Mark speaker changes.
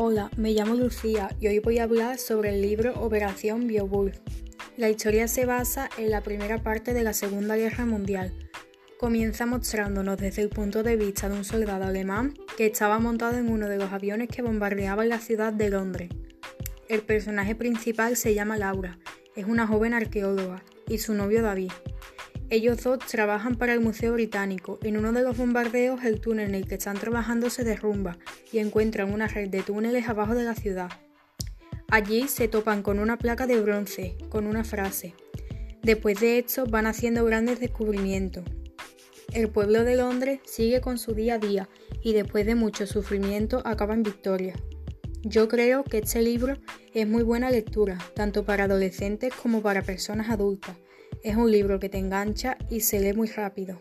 Speaker 1: Hola, me llamo Lucía y hoy voy a hablar sobre el libro Operación Beowulf. La historia se basa en la primera parte de la Segunda Guerra Mundial. Comienza mostrándonos desde el punto de vista de un soldado alemán que estaba montado en uno de los aviones que bombardeaban la ciudad de Londres. El personaje principal se llama Laura, es una joven arqueóloga, y su novio David. Ellos dos trabajan para el Museo Británico. En uno de los bombardeos, el túnel en el que están trabajando se derrumba y encuentran una red de túneles abajo de la ciudad. Allí se topan con una placa de bronce, con una frase. Después de esto van haciendo grandes descubrimientos. El pueblo de Londres sigue con su día a día y después de mucho sufrimiento acaba en victoria. Yo creo que este libro es muy buena lectura, tanto para adolescentes como para personas adultas. Es un libro que te engancha y se lee muy rápido.